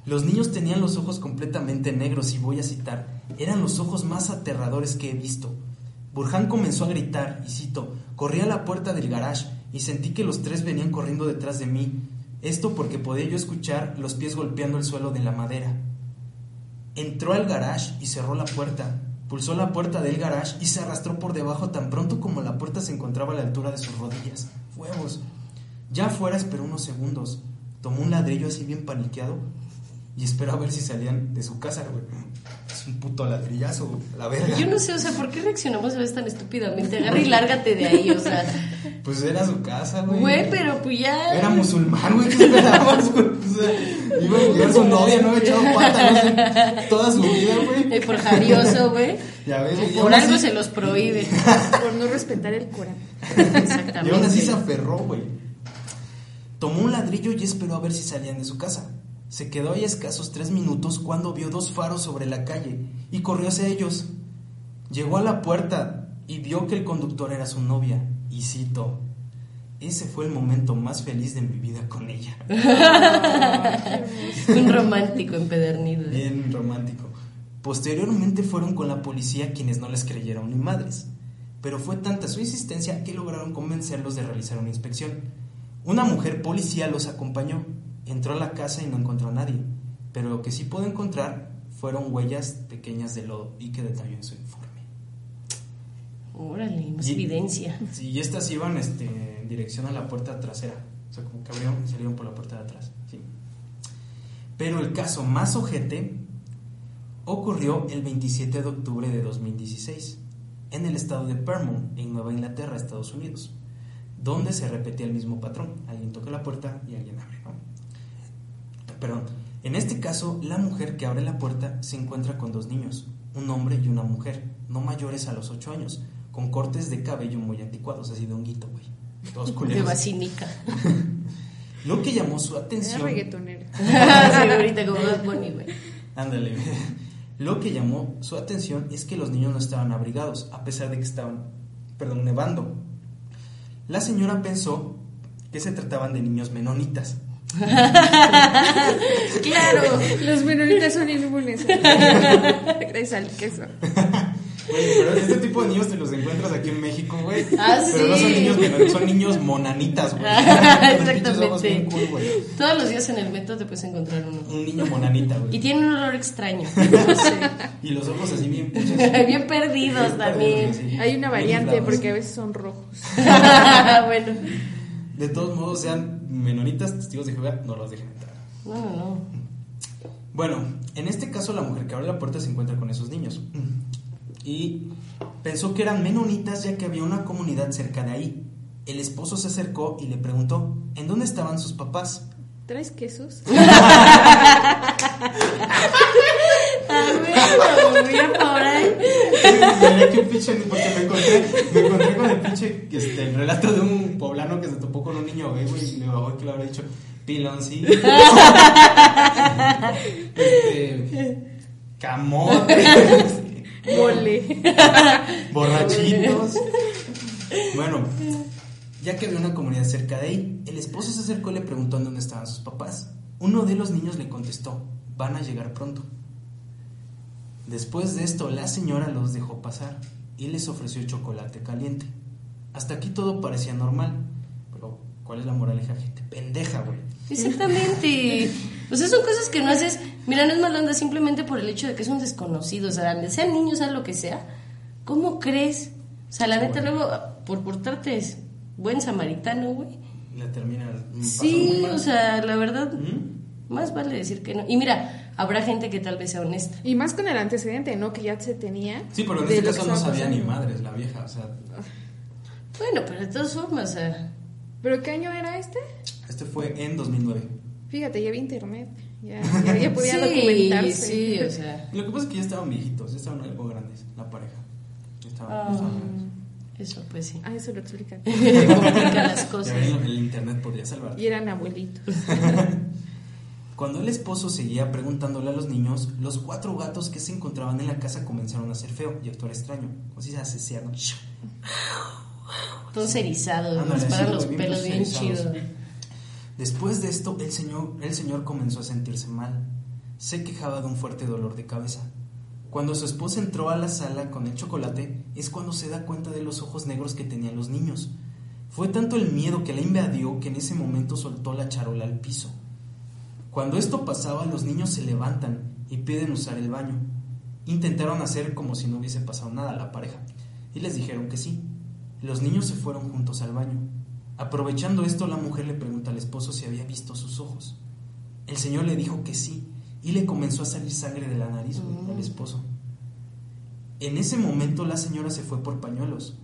Los niños tenían los ojos completamente negros y voy a citar, eran los ojos más aterradores que he visto. Burhan comenzó a gritar y cito, corrí a la puerta del garage y sentí que los tres venían corriendo detrás de mí. Esto porque podía yo escuchar los pies golpeando el suelo de la madera. Entró al garage y cerró la puerta. Pulsó la puerta del garage y se arrastró por debajo tan pronto como la puerta se encontraba a la altura de sus rodillas. Huevos. Ya afuera esperó unos segundos. Tomó un ladrillo así bien paniqueado y esperó a ver si salían de su casa, güey. Es un puto ladrillazo, güey. La verga.
Yo no sé, o sea, ¿por qué reaccionamos a veces tan estúpidamente? Agarra y lárgate de ahí, o sea.
Pues era su casa, güey.
Güey, pero pues ya.
Era musulmán, güey, ¿qué esperabas, güey? O sea, iba a llegar su novia, no había echado pata, no sé, toda su vida, güey.
El forjarioso, güey.
Ya ves, y
Por algo
así-
se los prohíbe.
Por no respetar el Corán.
Exactamente.
Y aún así se aferró, güey. Tomó un ladrillo y esperó a ver si salían de su casa. Se quedó ahí escasos tres minutos cuando vio dos faros sobre la calle y corrió hacia ellos. Llegó a la puerta y vio que el conductor era su novia. Y cito, ese fue el momento más feliz de mi vida con ella.
Un romántico empedernido.
Bien romántico. Posteriormente fueron con la policía quienes no les creyeron ni madres. Pero fue tanta su insistencia que lograron convencerlos de realizar una inspección. Una mujer policía los acompañó. Entró a la casa y no encontró a nadie. Pero lo que sí pudo encontrar fueron huellas pequeñas de lodo y que detalló en su informe.
Órale, más
Y-
evidencia.
Sí, y estas iban este, en dirección a la puerta trasera. O sea, como que abrieron y salieron por la puerta de atrás. sí. Pero el caso más ojete ocurrió el 27 de octubre de 2016 en el estado de Vermont, en Nueva Inglaterra, Estados Unidos, donde se repetía el mismo patrón. Alguien toca la puerta y alguien abre. Perdón. En este caso, la mujer que abre la puerta se encuentra con dos niños, un hombre y una mujer, no mayores a los 8 años, con cortes de cabello muy anticuados, así de honguito, güey. Todos
De
culeros.
vacinica.
Lo que llamó su
Era
atención.
reggaetonera.
sí, ahorita como Bad Bunny, güey.
Ándale. Lo que llamó su atención es que los niños no estaban abrigados, a pesar de que estaban, perdón, nevando. La señora pensó que se trataban de niños menonitas.
Claro.
Los menonitas son inmunes. Gracias al queso.
Pero este tipo de niños te los encuentras aquí en México, güey.
Ah,
Pero no son
sí.
niños son niños monanitas, güey.
Exactamente.
cool, güey.
Todos los días en el metro te puedes encontrar uno.
Un niño monanita,
Y
güey.
tiene un olor extraño.
Y los ojos así bien.
Bien perdidos también.
Sí,
Hay una variante porque a veces son rojos.
bueno.
De todos modos, sean menonitas, testigos de Jehová, no los dejen entrar.
No, no, no.
Bueno, en este caso la mujer que abre la puerta se encuentra con esos niños. Y pensó que eran menonitas ya que había una comunidad cerca de ahí. El esposo se acercó y le preguntó, ¿en dónde estaban sus papás?
¿Traes quesos?
Bueno,
pinche, porque me encontré, me encontré con el pinche, este, el relato de un poblano que se topó con un niño gay, güey, y le bajó que le habrá dicho, piloncillo. este, camote.
Mole.
borrachitos. Bueno, ya que había una comunidad cerca de ahí, el esposo se acercó y le preguntó dónde estaban sus papás. Uno de los niños le contestó, van a llegar pronto. Después de esto, la señora los dejó pasar y les ofreció chocolate caliente. Hasta aquí todo parecía normal, pero ¿cuál es la moraleja, gente? Pendeja, güey.
Exactamente. O sea, son cosas que no haces. Mira, no es mala onda simplemente por el hecho de que es un desconocido. O sea, sean niños, sea lo que sea. ¿Cómo crees? O sea, la neta, luego, por portarte es buen samaritano, güey.
La termina.
Sí, o sea, la verdad,
¿Mm?
más vale decir que no. Y mira, habrá gente que tal vez sea honesta.
Y más con el antecedente, ¿no? Que ya se tenía.
Sí, pero en este caso no sabía ni madres la vieja, o sea,
Bueno, pero de todas formas, o sea,
¿Pero qué año era este?
este fue en 2009.
Fíjate, ya había internet. Ya, ya, ya podía
sí,
documentarse.
sí, o sea.
Lo que pasa es que ya estaban viejitos, ya estaban algo grandes, la pareja. Ya estaban, ya
ah, eso, pues sí.
Ah, eso lo explica.
Complica las
Ya
cosas.
ven, el internet podría salvar.
Y eran abuelitos.
Cuando el esposo seguía preguntándole a los niños, los cuatro gatos que se encontraban en la casa comenzaron a hacer feo y actuar extraño, si se asesiaran.
Todos erizados,
sí,
los pelos bien chidos.
Después de esto, el señor, el señor comenzó a sentirse mal. Se quejaba de un fuerte dolor de cabeza. Cuando su esposa entró a la sala con el chocolate, es cuando se da cuenta de los ojos negros que tenían los niños. Fue tanto el miedo que la invadió que en ese momento soltó la charola al piso. Cuando esto pasaba, los niños se levantan y piden usar el baño. Intentaron hacer como si no hubiese pasado nada a la pareja y les dijeron que sí. Los niños se fueron juntos al baño. Aprovechando esto, la mujer le pregunta al esposo si había visto sus ojos. El señor le dijo que sí y le comenzó a salir sangre de la nariz al esposo. En ese momento la señora se fue por pañuelos.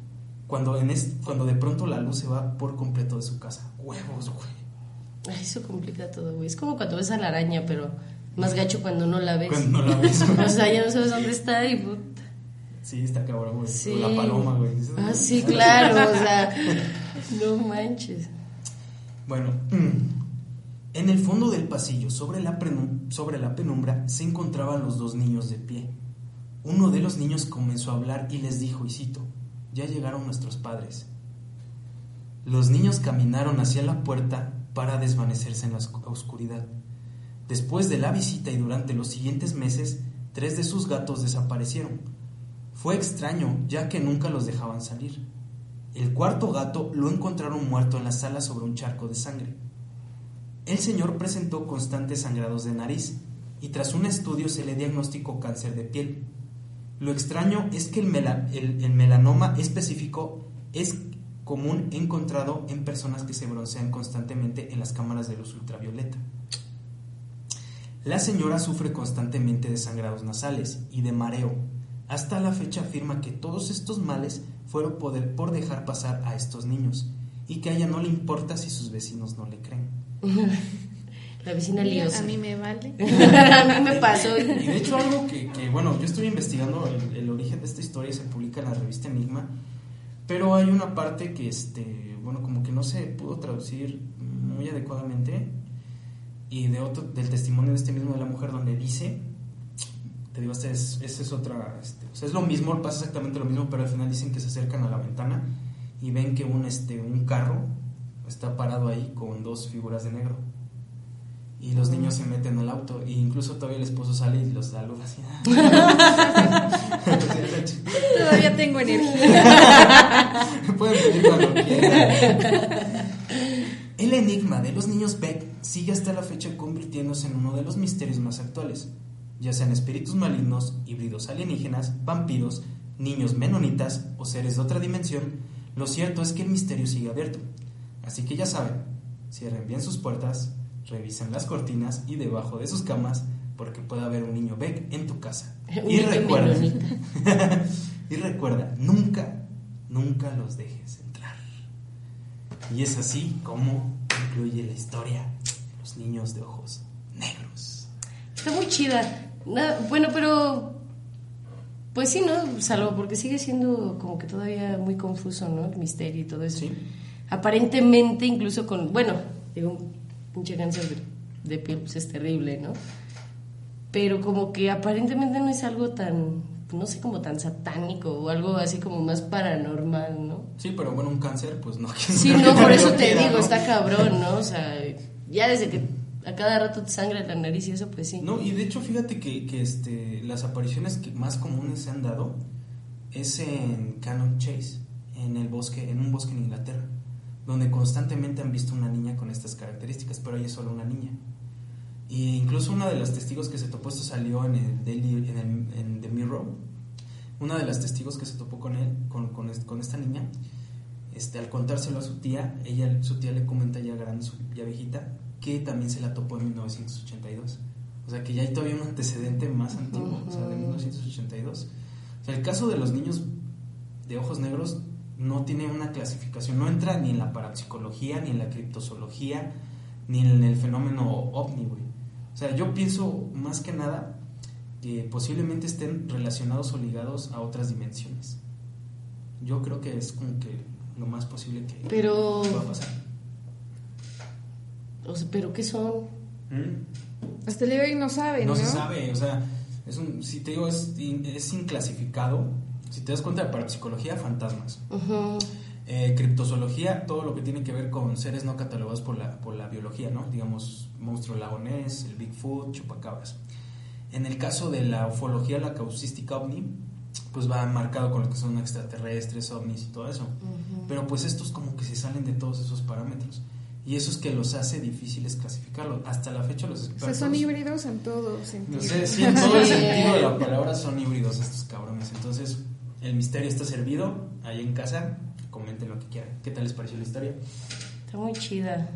Cuando, en cuando de pronto la luz se va por completo de su casa. Huevos, güey.
Eso complica todo, güey. Es como cuando ves a la araña, pero más gacho cuando no la ves.
Cuando no la ves.
o sea, ya no sabes dónde está y puta.
Sí, está cabrón, güey. Sí. la paloma, güey.
Ah, sí, claro, o sea, no manches.
Bueno, en el fondo del pasillo, sobre la, sobre la penumbra, se encontraban los dos niños de pie. Uno de los niños comenzó a hablar y les dijo, y cito, ya llegaron nuestros padres. Los niños caminaron hacia la puerta para desvanecerse en la oscuridad. Después de la visita y durante los siguientes meses, tres de sus gatos desaparecieron. Fue extraño, ya que nunca los dejaban salir. El cuarto gato lo encontraron muerto en la sala sobre un charco de sangre. El señor presentó constantes sangrados de nariz y tras un estudio se le diagnosticó cáncer de piel. Lo extraño es que el, melanoma específico es común encontrado en personas que se broncean constantemente en las cámaras de luz ultravioleta. La señora sufre constantemente de sangrados nasales y de mareo. Hasta la fecha afirma que todos estos males fueron por dejar pasar a estos niños y que a ella no le importa si sus vecinos no le creen.
La vecina liosa.
A mí me vale.
a mí me pasó.
Y de hecho algo que, bueno, yo estoy investigando el, origen de esta historia, se publica en la revista Enigma, pero hay una parte que, este, bueno, como que no se pudo traducir muy adecuadamente y de otro, del testimonio de este mismo de la mujer donde dice, te digo, esta es, esta es otra, este, o sea, es lo mismo, pasa exactamente lo mismo, pero al final dicen que se acercan a la ventana y ven que un, este, un carro está parado ahí con dos figuras de negro y los niños se meten al auto e incluso todavía el esposo sale y los saluda así.
todavía tengo energía.
Pueden venir cuando quieran. El enigma de los niños Beck sigue hasta la fecha convirtiéndose en uno de los misterios más actuales, ya sean espíritus malignos, híbridos alienígenas, vampiros, niños menonitas o seres de otra dimensión. Lo cierto es que el misterio sigue abierto. Así que ya saben, cierren bien sus puertas, revisen las cortinas y debajo de sus camas porque puede haber un niño Beck en tu casa. y recuerda, y recuerda, nunca, nunca los dejes entrar. Y es así como concluye la historia de los niños de ojos negros.
Está muy chida. bueno, pero pues sí, ¿no? Salvo porque sigue siendo como que todavía muy confuso, ¿no? El misterio y todo eso. Sí. Aparentemente, incluso con, bueno, digo, pinche cáncer de, piel pues es terrible, ¿no? Pero como que aparentemente no es algo tan, no sé, como tan satánico o algo así como más paranormal, ¿no?
Sí, pero bueno, un cáncer, pues no.
Sí, no, por eso te digo, está cabrón, ¿no? O sea, ya desde que a cada rato te sangra la nariz y eso, pues sí.
No, y de hecho, fíjate que, que este, las apariciones que más comunes se han dado es en Cannon Chase, en el bosque, en un bosque en Inglaterra donde constantemente han visto una niña con estas características, pero ella es solo una niña. Y incluso una de las testigos que se topó, esto salió en el Daily, en, el, en The Mirror, una de las testigos que se topó con él, con, con, con, esta niña, este, al contárselo a su tía, ella, su tía le comenta ya grande, ya viejita, que también se la topó en 1982. O sea que ya hay todavía un antecedente más antiguo, o sea, de 1982. O sea, el caso de los niños de ojos negros no tiene una clasificación, no entra ni en la parapsicología, ni en la criptozoología, ni en el fenómeno ovni, güey. O sea, yo pienso más que nada que posiblemente estén relacionados o ligados a otras dimensiones. Yo creo que es como que lo más posible que
pero,
pueda pasar.
O sea, ¿pero qué son?
¿Mm? Hasta el día de hoy no sabe,
¿no?
No
se sabe, o sea, es un, si te digo, es, es inclasificado si te das cuenta de parapsicología, fantasmas. Eh, criptozoología, todo lo que tiene que ver con seres no catalogados por la, por la biología, ¿no? Digamos, monstruo lagonés, el Bigfoot, chupacabras. En el caso de la ufología, la causística ovni,
pues va marcado con lo que son extraterrestres, ovnis y todo eso. Pero pues estos como que se salen de todos esos parámetros. Y eso es que los hace difíciles clasificarlo. Hasta la fecha los
O
expertos...
sea, son híbridos en todo sentido.
No sé si en todo el
Sí.
sentido de la palabra son híbridos estos cabrones. Entonces, el misterio está servido. Ahí en casa, comenten lo que quieran. ¿Qué tal les pareció la historia?
Está muy chida,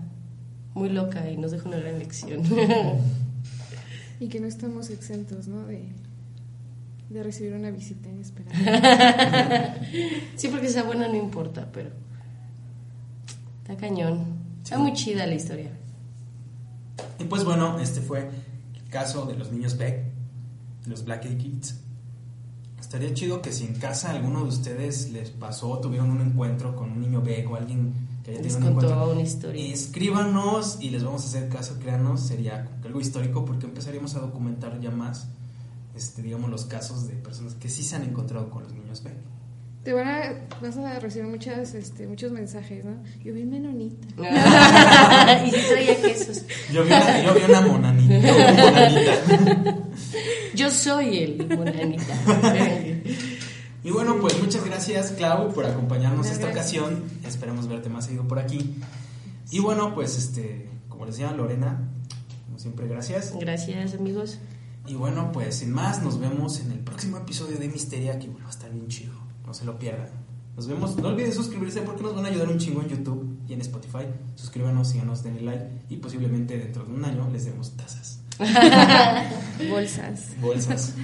muy loca y nos deja una gran lección.
Y que no estamos exentos, ¿no? De, de recibir una visita inesperada.
sí, porque sea buena no importa, pero está cañón. Está
Sí.
muy chida la historia.
Y pues bueno, este fue el caso de los niños Beck, los Black Eyed Kids. Estaría chido que si en casa alguno de ustedes les pasó, tuvieron un encuentro con un niño Beck o alguien que haya
Les
tenido un
contó
encuentro.
una historia.
Escríbanos y les vamos a hacer caso, créanos, sería algo histórico porque empezaríamos a documentar ya más, este, digamos, los casos de personas que sí se han encontrado con los niños Beck.
Te van a, vas a recibir muchas, este, muchos mensajes, ¿no? Yo vi menonita.
y sí traía quesos.
Yo vi una, yo vi una monanita. monanita.
Yo soy el monanita.
Y bueno, pues muchas gracias, Clau, por acompañarnos esta
Gracias.
ocasión. Esperamos verte más seguido por aquí. Y bueno, pues este, como les decía Lorena, como siempre, gracias.
Gracias, amigos.
Y bueno, pues sin más, nos vemos en el próximo episodio de Misteria, que bueno, va a estar bien chido. No se lo pierdan. Nos vemos. No olviden suscribirse porque nos van a ayudar un chingo en YouTube y en Spotify. Suscríbanos, síganos, denle like y posiblemente dentro de un año les demos tazas,
Bolsas.
bolsas.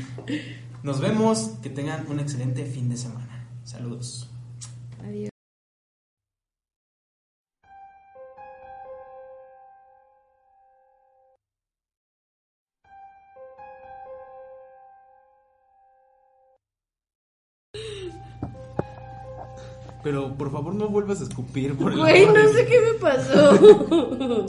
Nos vemos. Que tengan un excelente fin de semana. Saludos.
Adiós.
Pero por favor no vuelvas a escupir por el
Güey, no sé qué me pasó.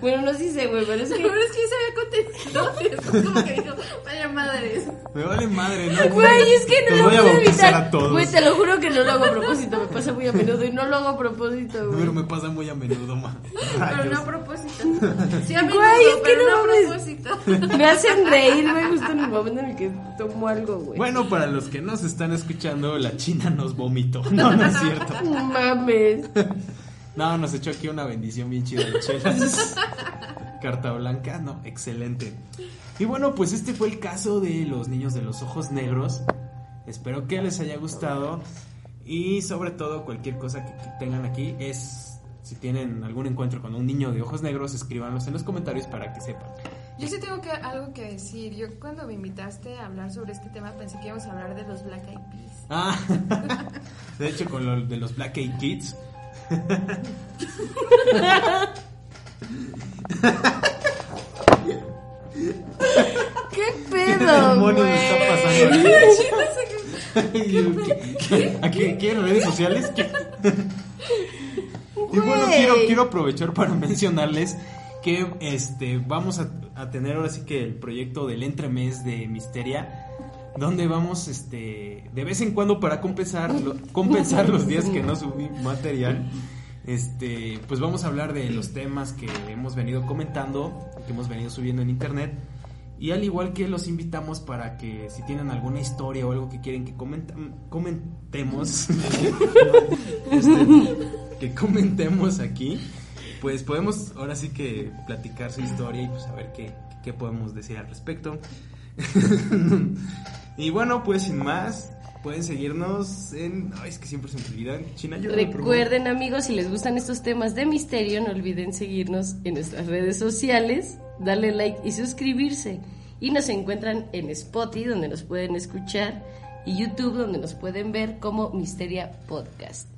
bueno, no sí sé, güey, pero es que.
Pero es que yo se había contestado. Es como que dijo, vaya madres.
Me vale madre, ¿no?
Güey, es que no lo
voy a
puedo
bautizar
evitar.
a todos.
Güey, te lo juro que no lo hago a propósito. Me pasa muy a menudo y no lo hago a propósito, güey.
Pero me pasa muy a menudo, ma.
Pero no a propósito. Sí, a menudo,
Güey, es que
pero
no
no a propósito.
Me hacen reír, güey, justo en el momento en el que tomo algo, güey.
Bueno, para los que nos están escuchando, la China nos vomitó. No, no es cierto.
No mames.
No, nos echó aquí una bendición bien chida de chelas. Carta blanca, no, excelente. Y bueno, pues este fue el caso de los niños de los ojos negros. Espero que les haya gustado. Y sobre todo, cualquier cosa que, tengan aquí es. Si tienen algún encuentro con un niño de ojos negros, escríbanlos en los comentarios para que sepan.
Yo sí tengo que, algo que decir. Yo cuando me invitaste a hablar sobre este tema pensé que íbamos a hablar de los Black Eyed Peas.
Ah, de hecho, con lo de los Black Eyed Kids.
¿Qué
¿Qué
pedo,
demonios
güey?
está pasando aquí? ¿Qué- qué- ¿A qué, qué redes sociales? ¿Qué? Y bueno, quiero, quiero aprovechar para mencionarles que este vamos a, a tener ahora sí que el proyecto del entremés de Misteria, donde vamos este de vez en cuando para compensar, lo- compensar los días que no subí material. Este, pues vamos a hablar de los temas que hemos venido comentando, que hemos venido subiendo en internet. Y al igual que los invitamos para que si tienen alguna historia o algo que quieren que comentemos, este, que comentemos aquí, pues podemos ahora sí que platicar su historia y pues a ver qué, qué podemos decir al respecto. y bueno, pues sin más, pueden seguirnos en... Ay, es que siempre se me olvidan. China, yo
Recuerden amigos, si les gustan estos temas de misterio, no olviden seguirnos en nuestras redes sociales, darle like y suscribirse. Y nos encuentran en Spotify, donde nos pueden escuchar, y YouTube, donde nos pueden ver como Misteria Podcast.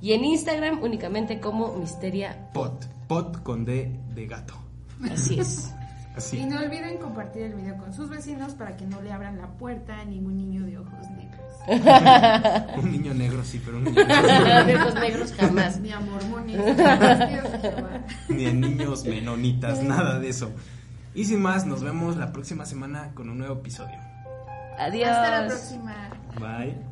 Y en Instagram únicamente como Misteria
Pot, pot con D de gato.
Así es.
Así.
Y no olviden compartir el video con sus vecinos para que no le abran la puerta a ningún niño de ojos negros.
Un niño negro, sí, pero un niño negro.
de los negros jamás.
Ni a mormones,
ni a niños menonitas, nada de eso. Y sin más, nos vemos la próxima semana con un nuevo episodio.
Adiós.
Hasta la próxima.
Bye.